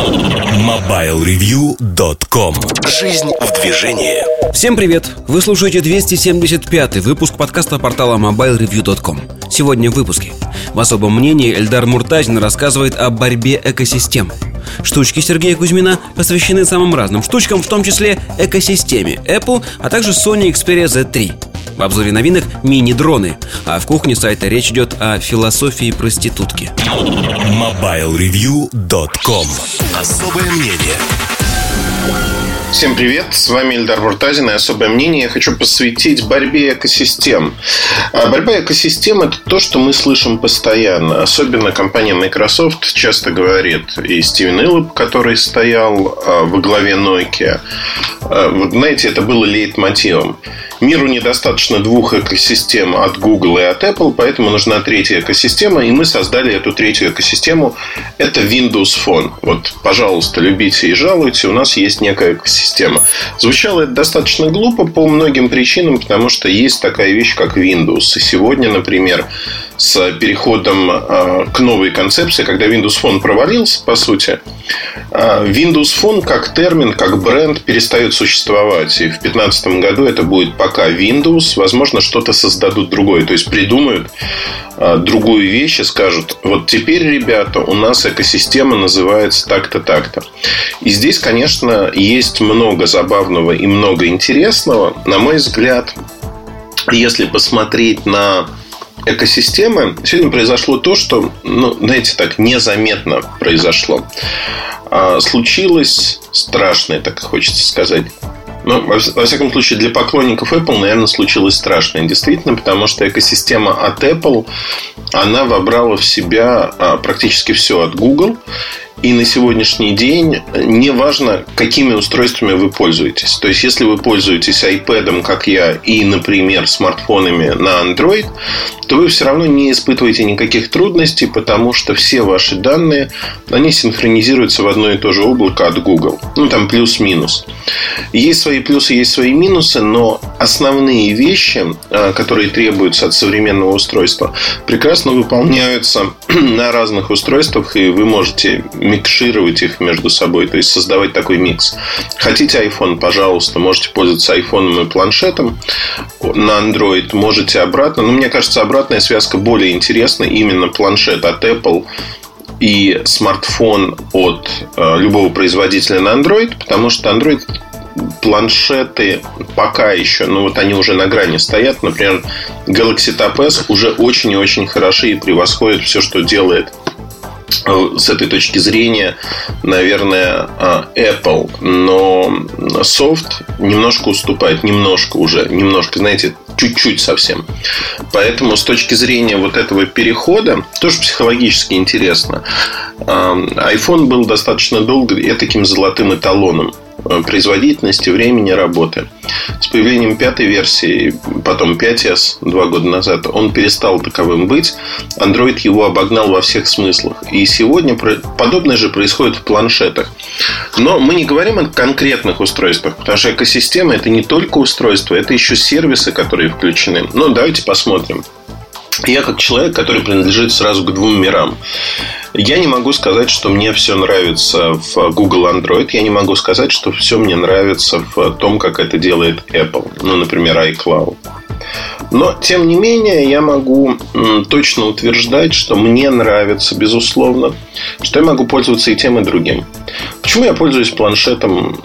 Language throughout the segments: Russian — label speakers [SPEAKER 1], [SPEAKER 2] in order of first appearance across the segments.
[SPEAKER 1] Yeah. MobileReview.com Жизнь в движении.
[SPEAKER 2] Всем привет! Вы слушаете 275 выпуск подкаста портала MobileReview.com Сегодня в выпуске. В особом мнении Эльдар Муртазин рассказывает о борьбе экосистем. Штучки Сергея Кузьмина посвящены самым разным штучкам, в том числе экосистеме Apple, а также Sony Xperia Z3 в обзоре новинок мини-дроны. А в кухне сайта речь идет о философии проститутки.
[SPEAKER 1] MobileReview.com Особое мнение
[SPEAKER 3] Всем привет, с вами Эльдар Муртазин и особое мнение я хочу посвятить борьбе экосистем. А борьба экосистем – это то, что мы слышим постоянно. Особенно компания Microsoft часто говорит, и Стивен Иллоп, который стоял а, во главе Nokia. А, вот знаете, это было лейтмотивом. Миру недостаточно двух экосистем от Google и от Apple, поэтому нужна третья экосистема, и мы создали эту третью экосистему. Это Windows Phone. Вот, пожалуйста, любите и жалуйте, у нас есть некая экосистема. Звучало это достаточно глупо по многим причинам, потому что есть такая вещь, как Windows. И сегодня, например, с переходом а, к новой концепции, когда Windows Phone провалился, по сути, а, Windows Phone как термин, как бренд перестает существовать. И в 2015 году это будет пока Windows. Возможно, что-то создадут другое. То есть придумают а, другую вещь и скажут, вот теперь, ребята, у нас экосистема называется так-то, так-то. И здесь, конечно, есть много забавного и много интересного. На мой взгляд, если посмотреть на экосистемы, сегодня произошло то, что, ну, знаете, так незаметно произошло. А, случилось страшное, так хочется сказать. Ну, во, всяком случае, для поклонников Apple, наверное, случилось страшное. Действительно, потому что экосистема от Apple, она вобрала в себя а, практически все от Google. И на сегодняшний день не важно, какими устройствами вы пользуетесь. То есть, если вы пользуетесь iPad, как я, и, например, смартфонами на Android, то вы все равно не испытываете никаких трудностей, потому что все ваши данные, они синхронизируются в одно и то же облако от Google. Ну, там плюс-минус. Есть свои плюсы, есть свои минусы, но основные вещи, а, которые требуются от современного устройства, прекрасно выполняются на разных устройствах, и вы можете микшировать их между собой, то есть создавать такой микс. Хотите iPhone, пожалуйста, можете пользоваться iPhone и планшетом на Android, можете обратно. Но мне кажется, обратная связка более интересна. Именно планшет от Apple и смартфон от э, любого производителя на Android, потому что Android планшеты пока еще, ну вот они уже на грани стоят. Например, Galaxy Tab S уже очень и очень хороши и превосходят все, что делает с этой точки зрения, наверное, а, Apple. Но софт немножко уступает, немножко уже, немножко, знаете, чуть-чуть совсем. Поэтому с точки зрения вот этого перехода, тоже психологически интересно, а, iPhone был достаточно долго таким золотым эталоном Э, производительности, времени работы. С появлением пятой версии, потом 5S два года назад, он перестал таковым быть. Android его обогнал во всех смыслах. И сегодня подобное же происходит в планшетах. Но мы не говорим о конкретных устройствах, потому что экосистема это не только устройства, это еще сервисы, которые включены. Но давайте посмотрим. Я как человек, который принадлежит сразу к двум мирам. Я не могу сказать, что мне все нравится в Google Android. Я не могу сказать, что все мне нравится в том, как это делает Apple. Ну, например, iCloud. Но, тем не менее, я могу точно утверждать, что мне нравится, безусловно, что я могу пользоваться и тем, и другим. Почему я пользуюсь планшетом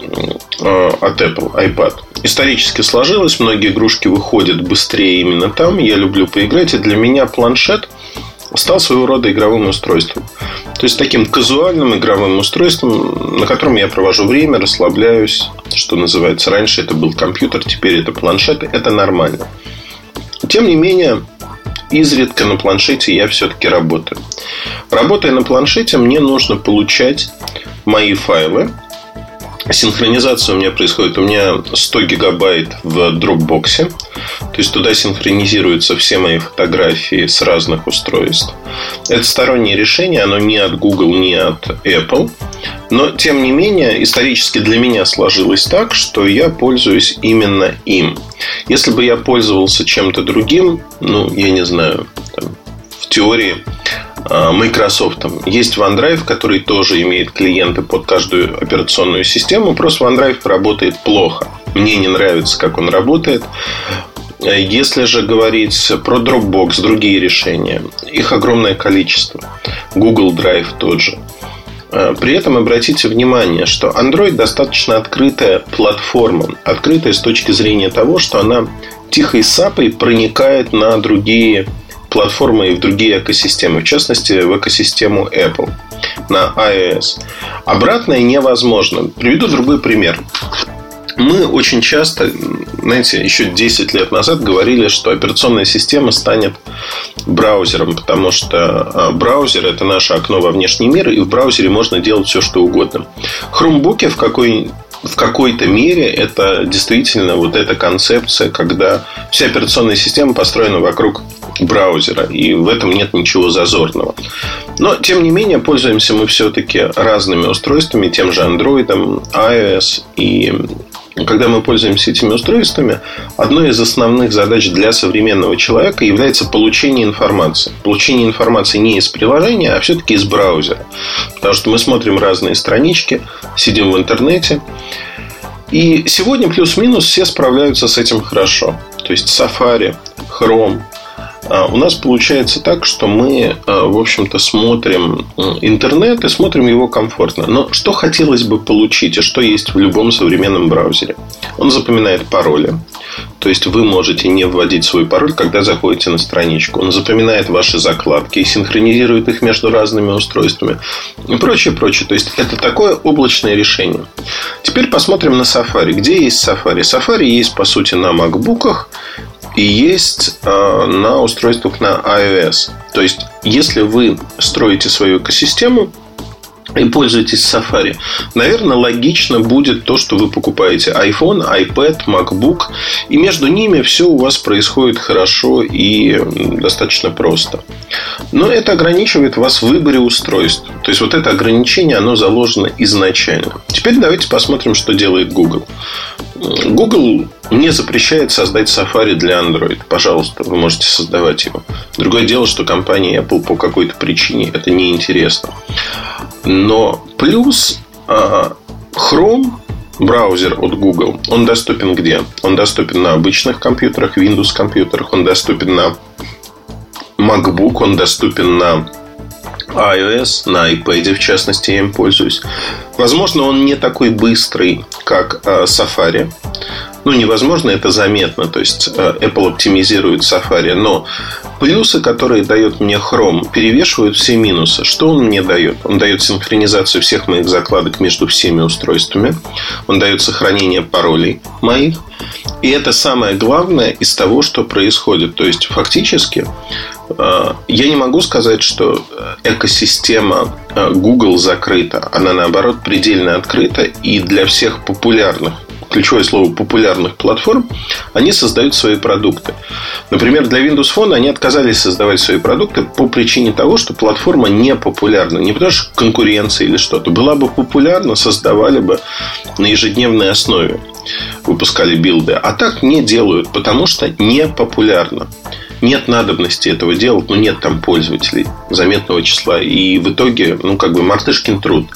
[SPEAKER 3] э, от Apple, iPad? Исторически сложилось, многие игрушки выходят быстрее именно там. Я люблю поиграть, и для меня планшет стал своего рода игровым устройством. То есть таким казуальным игровым устройством, на котором я провожу время, расслабляюсь, что называется. Раньше это был компьютер, теперь это планшет. Это нормально. Тем не менее, изредка на планшете я все-таки работаю. Работая на планшете, мне нужно получать мои файлы Синхронизация у меня происходит. У меня 100 гигабайт в Dropbox. То есть туда синхронизируются все мои фотографии с разных устройств. Это стороннее решение, оно не от Google, не от Apple. Но, тем не менее, исторически для меня сложилось так, что я пользуюсь именно им. Если бы я пользовался чем-то другим, ну, я не знаю, там, теории Microsoft. Есть OneDrive, который тоже имеет клиенты под каждую операционную систему. Просто OneDrive работает плохо. Мне не нравится, как он работает. Если же говорить про Dropbox, другие решения, их огромное количество. Google Drive тот же. При этом обратите внимание, что Android достаточно открытая платформа. Открытая с точки зрения того, что она тихой сапой проникает на другие платформы и в другие экосистемы, в частности, в экосистему Apple на iOS. Обратное невозможно. Приведу другой пример. Мы очень часто, знаете, еще 10 лет назад говорили, что операционная система станет браузером, потому что а, браузер – это наше окно во внешний мир, и в браузере можно делать все, что угодно. Хромбуки в какой в какой-то мере это действительно вот эта концепция, когда вся операционная система построена вокруг браузера, и в этом нет ничего зазорного. Но, тем не менее, пользуемся мы все-таки разными устройствами, тем же Android, iOS и когда мы пользуемся этими устройствами, одной из основных задач для современного человека является получение информации. Получение информации не из приложения, а все-таки из браузера. Потому что мы смотрим разные странички, сидим в интернете. И сегодня плюс-минус все справляются с этим хорошо. То есть Safari, Chrome, у нас получается так, что мы, а, в общем-то, смотрим интернет и смотрим его комфортно. Но что хотелось бы получить и что есть в любом современном браузере? Он запоминает пароли. То есть вы можете не вводить свой пароль, когда заходите на страничку. Он запоминает ваши закладки и синхронизирует их между разными устройствами и прочее, прочее. То есть это такое облачное решение. Теперь посмотрим на Safari. Где есть Safari? Safari есть, по сути, на макбуках и есть э, на устройствах на iOS. То есть, если вы строите свою экосистему, и пользуетесь Safari, наверное, логично будет то, что вы покупаете iPhone, iPad, MacBook, и между ними все у вас происходит хорошо и достаточно просто. Но это ограничивает вас в выборе устройств. То есть, вот это ограничение, оно заложено изначально. Теперь давайте посмотрим, что делает Google. Google не запрещает создать Safari для Android. Пожалуйста, вы можете создавать его. Другое дело, что компании Apple по какой-то причине это неинтересно. Но плюс Chrome браузер от Google, он доступен где? Он доступен на обычных компьютерах, Windows компьютерах, он доступен на MacBook, он доступен на iOS, на iPad, в частности, я им пользуюсь. Возможно, он не такой быстрый, как э, Safari. Ну, невозможно, это заметно. То есть, э, Apple оптимизирует Safari. Но плюсы, которые дает мне Chrome, перевешивают все минусы. Что он мне дает? Он дает синхронизацию всех моих закладок между всеми устройствами. Он дает сохранение паролей моих. И это самое главное из того, что происходит. То есть, фактически, я не могу сказать, что экосистема э, Google закрыта. Она, наоборот, предельно открыта. И для всех популярных ключевое слово популярных платформ, они создают свои продукты. Например, для Windows Phone они отказались создавать свои продукты по причине того, что платформа не популярна. Не потому что конкуренция или что-то. Была бы популярна, создавали бы на ежедневной основе выпускали билды. А так не делают, потому что не популярно. Нет надобности этого делать, но нет там пользователей заметного числа. И в итоге, ну, как бы мартышкин труд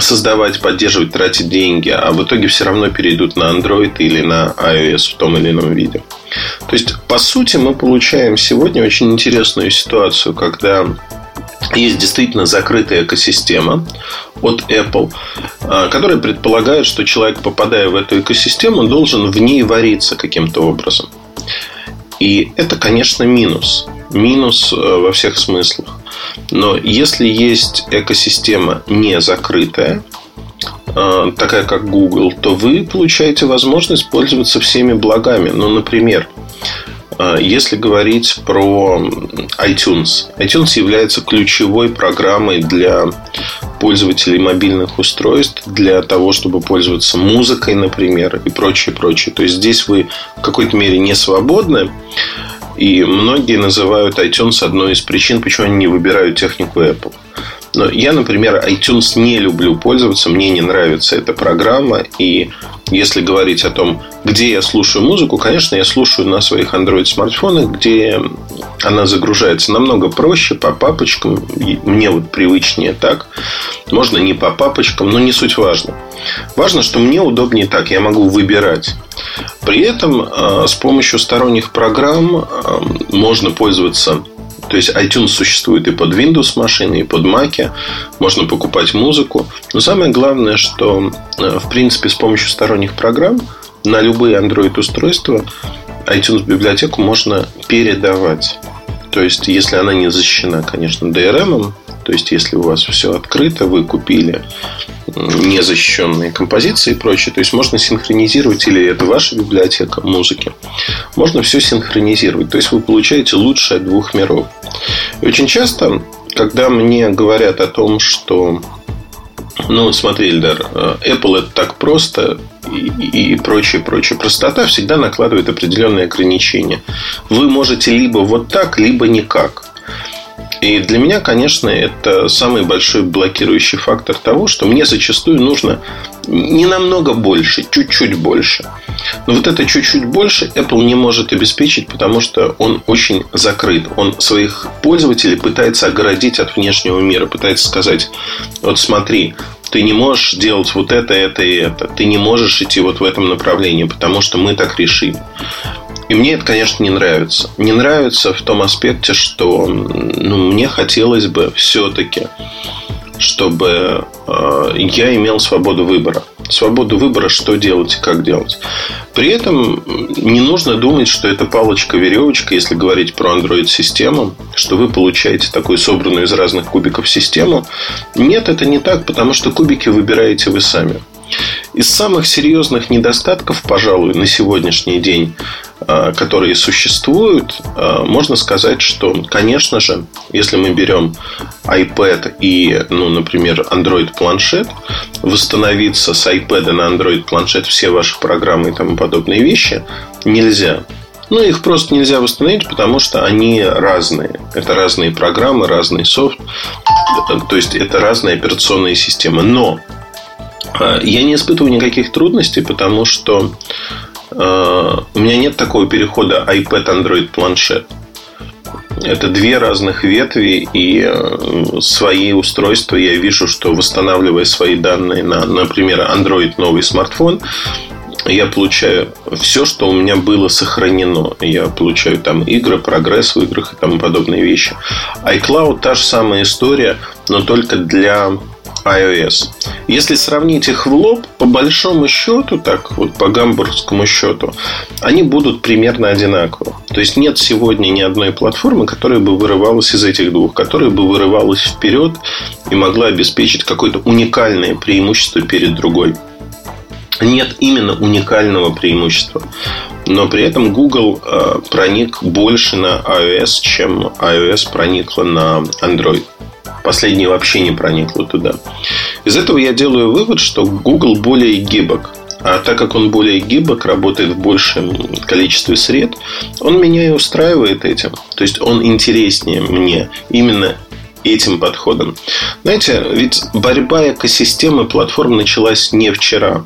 [SPEAKER 3] создавать, поддерживать, тратить деньги, а в итоге все равно перейдут на Android или на iOS в том или ином виде. То есть, по сути, мы получаем сегодня очень интересную ситуацию, когда есть действительно закрытая экосистема от Apple, а, которая предполагает, что человек, попадая в эту экосистему, должен в ней вариться каким-то образом. И это, конечно, минус. Минус э, во всех смыслах. Но если есть экосистема не закрытая, э, такая как Google, то вы получаете возможность пользоваться всеми благами. Ну, например, если говорить про iTunes, iTunes является ключевой программой для пользователей мобильных устройств для того, чтобы пользоваться музыкой, например, и прочее, прочее. То есть здесь вы в какой-то мере не свободны. И многие называют iTunes одной из причин, почему они не выбирают технику Apple. Но я, например, iTunes не люблю пользоваться, мне не нравится эта программа. И если говорить о том, где я слушаю музыку, конечно, я слушаю на своих Android-смартфонах, где она загружается намного проще, по папочкам. Мне вот привычнее так. Можно не по папочкам, но не суть важно. Важно, что мне удобнее так. Я могу выбирать. При этом э, с помощью сторонних программ э, можно пользоваться то есть iTunes существует и под Windows машины, и под Mac. Можно покупать музыку. Но самое главное, что э, в принципе с помощью сторонних программ на любые Android устройства iTunes библиотеку можно передавать. То есть, если она не защищена, конечно, DRM, то есть, если у вас все открыто, вы купили незащищенные композиции и прочее, то есть можно синхронизировать, или это ваша библиотека музыки, можно все синхронизировать. То есть вы получаете лучшее от двух миров. И очень часто, когда мне говорят о том, что ну, смотри, Эльдар, э, Apple это так просто и, и прочее, прочее. Простота всегда накладывает определенные ограничения. Вы можете либо вот так, либо никак. И для меня, конечно, это самый большой блокирующий фактор того, что мне зачастую нужно не намного больше, чуть-чуть больше. Но вот это чуть-чуть больше Apple не может обеспечить, потому что он очень закрыт. Он своих пользователей пытается огородить от внешнего мира, пытается сказать, вот смотри, ты не можешь делать вот это, это и это. Ты не можешь идти вот в этом направлении, потому что мы так решим. И мне это, конечно, не нравится. Не нравится в том аспекте, что ну, мне хотелось бы все-таки, чтобы э, я имел свободу выбора. Свободу выбора, что делать и как делать. При этом не нужно думать, что это палочка-веревочка, если говорить про Android-систему, что вы получаете такую собранную из разных кубиков систему. Нет, это не так, потому что кубики выбираете вы сами. Из самых серьезных недостатков, пожалуй, на сегодняшний день, которые существуют, а, можно сказать, что, конечно же, если мы берем iPad и, ну, например, Android планшет, восстановиться с iPad на Android планшет все ваши программы и тому подобные вещи нельзя. Ну, их просто нельзя восстановить, потому что они разные. Это разные программы, разный софт. То есть, это разные операционные системы. Но я не испытываю никаких трудностей, потому что э, у меня нет такого перехода iPad, Android, планшет. Это две разных ветви, и э, свои устройства я вижу, что восстанавливая свои данные на, например, Android новый смартфон, я получаю все, что у меня было сохранено. Я получаю там игры, прогресс в играх и тому подобные вещи. iCloud та же самая история, но только для iOS. Если сравнить их в лоб, по большому счету, так вот по гамбургскому счету, они будут примерно одинаковы. То есть нет сегодня ни одной платформы, которая бы вырывалась из этих двух, которая бы вырывалась вперед и могла обеспечить какое-то уникальное преимущество перед другой. Нет именно уникального преимущества. Но при этом Google э, проник больше на iOS, чем iOS проникла на Android. Последнее вообще не проникло туда. Из этого я делаю вывод, что Google более гибок. А так как он более гибок, работает в большем количестве сред, он меня и устраивает этим. То есть он интереснее мне именно этим подходом. Знаете, ведь борьба экосистемы платформ началась не вчера.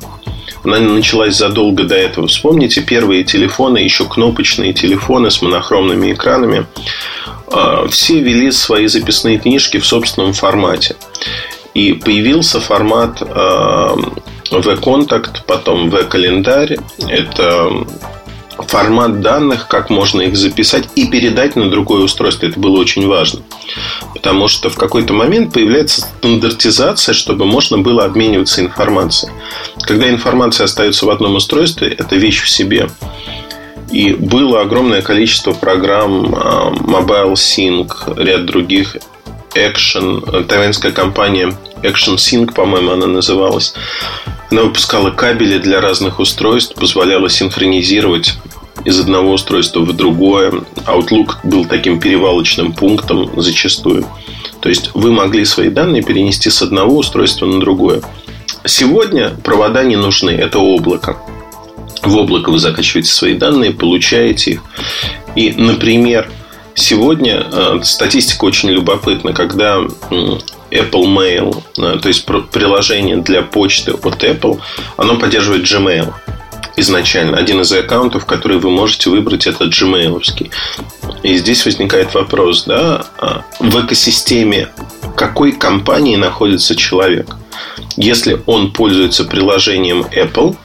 [SPEAKER 3] Она началась задолго до этого. Вспомните первые телефоны, еще кнопочные телефоны с монохромными экранами. А, все вели свои записные книжки в собственном формате. И появился формат V-контакт, потом V-календарь. Это формат данных, как можно их записать и передать на другое устройство. Это было очень важно. Потому что в какой-то момент появляется стандартизация, чтобы можно было обмениваться информацией. Когда информация остается в одном устройстве, это вещь в себе. И было огромное количество программ а, Mobile Sync, ряд других Action, тайваньская компания Action Sync, по-моему, она называлась. Она выпускала кабели для разных устройств, позволяла синхронизировать из одного устройства в другое. Outlook был таким перевалочным пунктом зачастую. То есть вы могли свои данные перенести с одного устройства на другое. Сегодня провода не нужны, это облако. В облако вы закачиваете свои данные, получаете их. И, например, Сегодня э, статистика очень любопытна, когда Apple Mail, э, то есть приложение для почты от Apple, оно поддерживает Gmail изначально. Один из аккаунтов, который вы можете выбрать, это Gmail. И здесь возникает вопрос, да, а в экосистеме какой компании находится человек? Если он пользуется приложением Apple,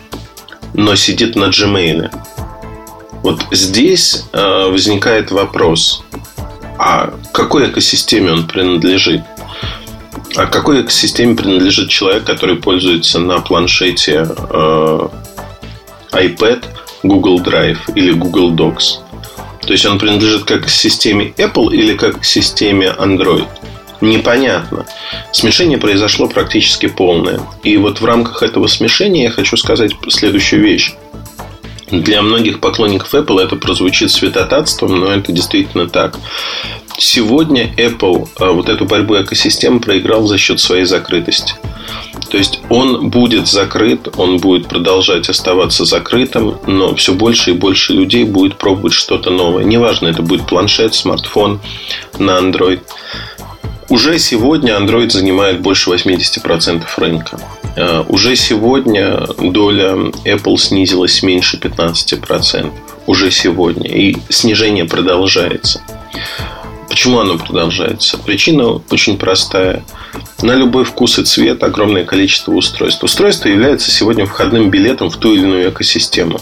[SPEAKER 3] но сидит на Gmail, вот здесь э, возникает вопрос, а какой экосистеме он принадлежит? А какой экосистеме принадлежит человек, который пользуется на планшете э, iPad, Google Drive или Google Docs? То есть он принадлежит как к системе Apple или как к системе Android? Непонятно. Смешение произошло практически полное. И вот в рамках этого смешения я хочу сказать следующую вещь. Для многих поклонников Apple это прозвучит святотатством, но это действительно так. Сегодня Apple а, вот эту борьбу экосистем проиграл за счет своей закрытости. То есть он будет закрыт, он будет продолжать оставаться закрытым, но все больше и больше людей будет пробовать что-то новое. Неважно, это будет планшет, смартфон на Android. Уже сегодня Android занимает больше 80% рынка. Э, уже сегодня доля Apple снизилась меньше 15%. Уже сегодня. И снижение продолжается. Почему оно продолжается? Причина очень простая. На любой вкус и цвет огромное количество устройств. Устройство является сегодня входным билетом в ту или иную экосистему.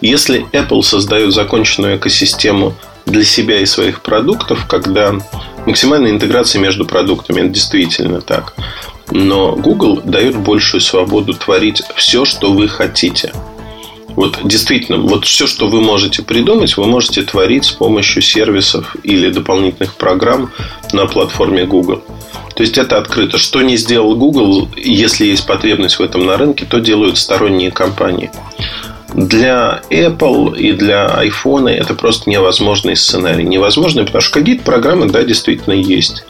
[SPEAKER 3] Если Apple создает законченную экосистему для себя и своих продуктов, когда максимальная интеграция между продуктами, это действительно так. Но Google дает большую свободу творить все, что вы хотите. Вот действительно, вот все, что вы можете придумать, вы можете творить с помощью сервисов или дополнительных программ на платформе Google. То есть это открыто. Что не сделал Google, если есть потребность в этом на рынке, то делают сторонние компании. Для Apple и для iPhone это просто невозможный сценарий. Невозможный, потому что какие-то программы, да, действительно есть.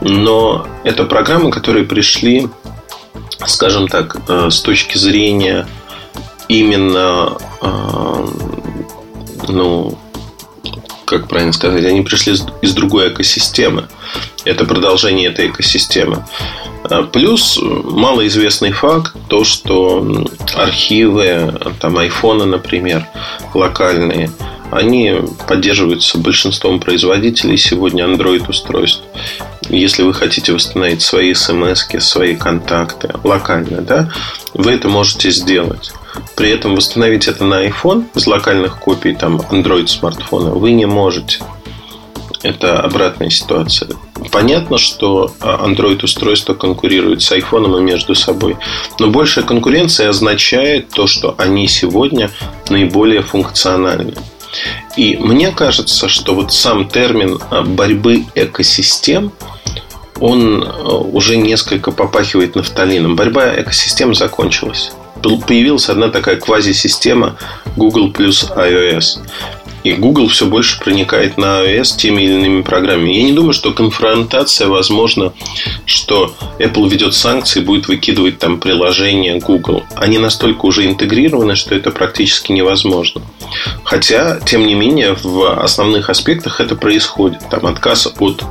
[SPEAKER 3] Но это программы, которые пришли, скажем так, э, с точки зрения именно, э, ну, как правильно сказать, они пришли из другой экосистемы. Это продолжение этой экосистемы. Плюс малоизвестный факт, то, что архивы, там, айфоны, например, локальные, они поддерживаются большинством производителей сегодня Android устройств. Если вы хотите восстановить свои смс, свои контакты локально, да, вы это можете сделать. При этом восстановить это на iPhone из локальных копий там Android смартфона вы не можете. Это обратная ситуация. Понятно, что а, Android-устройства конкурируют с iPhone и между собой. Но большая конкуренция означает то, что они сегодня наиболее функциональны. И мне кажется, что вот сам термин а, борьбы экосистем, он а, уже несколько попахивает нафталином. Борьба экосистем закончилась появилась одна такая квазисистема Google плюс iOS. И Google все больше проникает на iOS теми или иными программами. Я не думаю, что конфронтация возможна, что Apple ведет санкции и будет выкидывать там приложение Google. Они настолько уже интегрированы, что это практически невозможно. Хотя, тем не менее, в основных аспектах это происходит. Там отказ от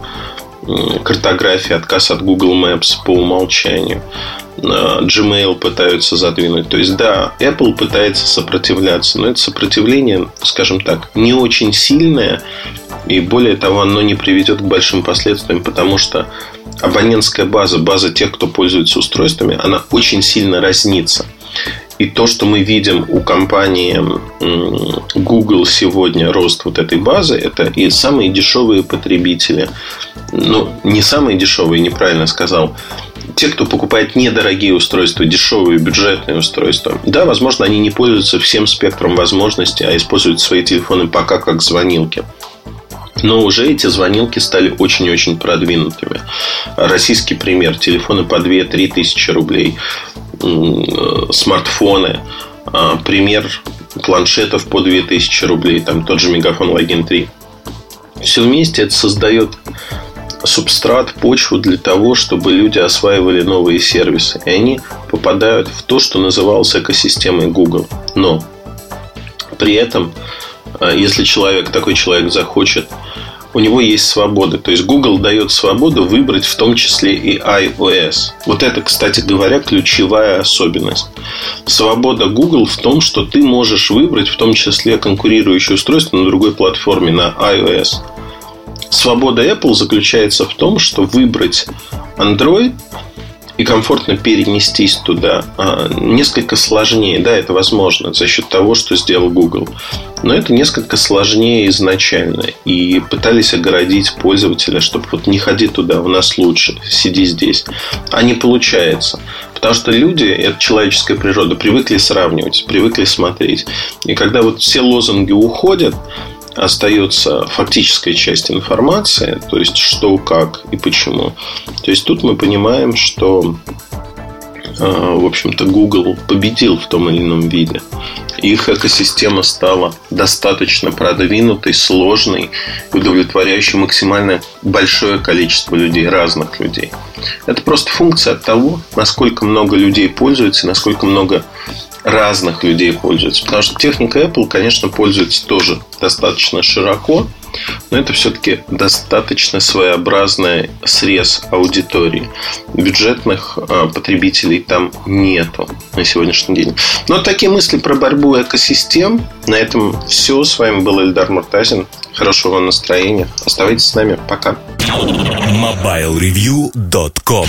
[SPEAKER 3] картографии, отказ от Google Maps по умолчанию. Gmail пытаются задвинуть. То есть, да, Apple пытается сопротивляться, но это сопротивление, скажем так, не очень сильное, и более того, оно не приведет к большим последствиям, потому что абонентская база, база тех, кто пользуется устройствами, она очень сильно разнится. И то, что мы видим у компании Google сегодня, рост вот этой базы, это и самые дешевые потребители. Ну, не самые дешевые, неправильно сказал те, кто покупает недорогие устройства, дешевые бюджетные устройства, да, возможно, они не пользуются всем спектром возможностей, а используют свои телефоны пока как звонилки. Но уже эти звонилки стали очень-очень продвинутыми. Российский пример. Телефоны по 2-3 тысячи рублей. Смартфоны. А, пример планшетов по 2000 рублей. Там тот же Мегафон Login 3. Все вместе это создает субстрат, почву для того, чтобы люди осваивали новые сервисы. И они попадают в то, что называлось экосистемой Google. Но при этом, а, если человек, такой человек захочет у него есть свобода. То есть Google дает свободу выбрать в том числе и iOS. Вот это, кстати говоря, ключевая особенность. Свобода Google в том, что ты можешь выбрать в том числе конкурирующее устройство на другой платформе, на iOS. Свобода Apple заключается в том, что выбрать Android и комфортно перенестись туда а, несколько сложнее. Да, это возможно за счет того, что сделал Google. Но это несколько сложнее изначально. И пытались огородить пользователя, чтобы вот не ходи туда, у нас лучше, сиди здесь. А не получается. Потому что люди, это человеческая природа, привыкли сравнивать, привыкли смотреть. И когда вот все лозунги уходят, остается фактическая часть информации, то есть что, как и почему. То есть тут мы понимаем, что а, в общем-то, Google победил в том или ином виде. Их экосистема стала достаточно продвинутой, сложной, удовлетворяющей максимально большое количество людей, разных людей. Это просто функция от того, насколько много людей пользуются, насколько много разных людей пользуются. Потому что техника Apple, конечно, пользуется тоже достаточно широко, но это все-таки достаточно своеобразный срез аудитории. Бюджетных а, потребителей там нету на сегодняшний день. Но такие мысли про борьбу экосистем. На этом все. С вами был Эльдар Муртазин. Хорошего вам настроения. Оставайтесь с нами. Пока.
[SPEAKER 1] MobileReview.com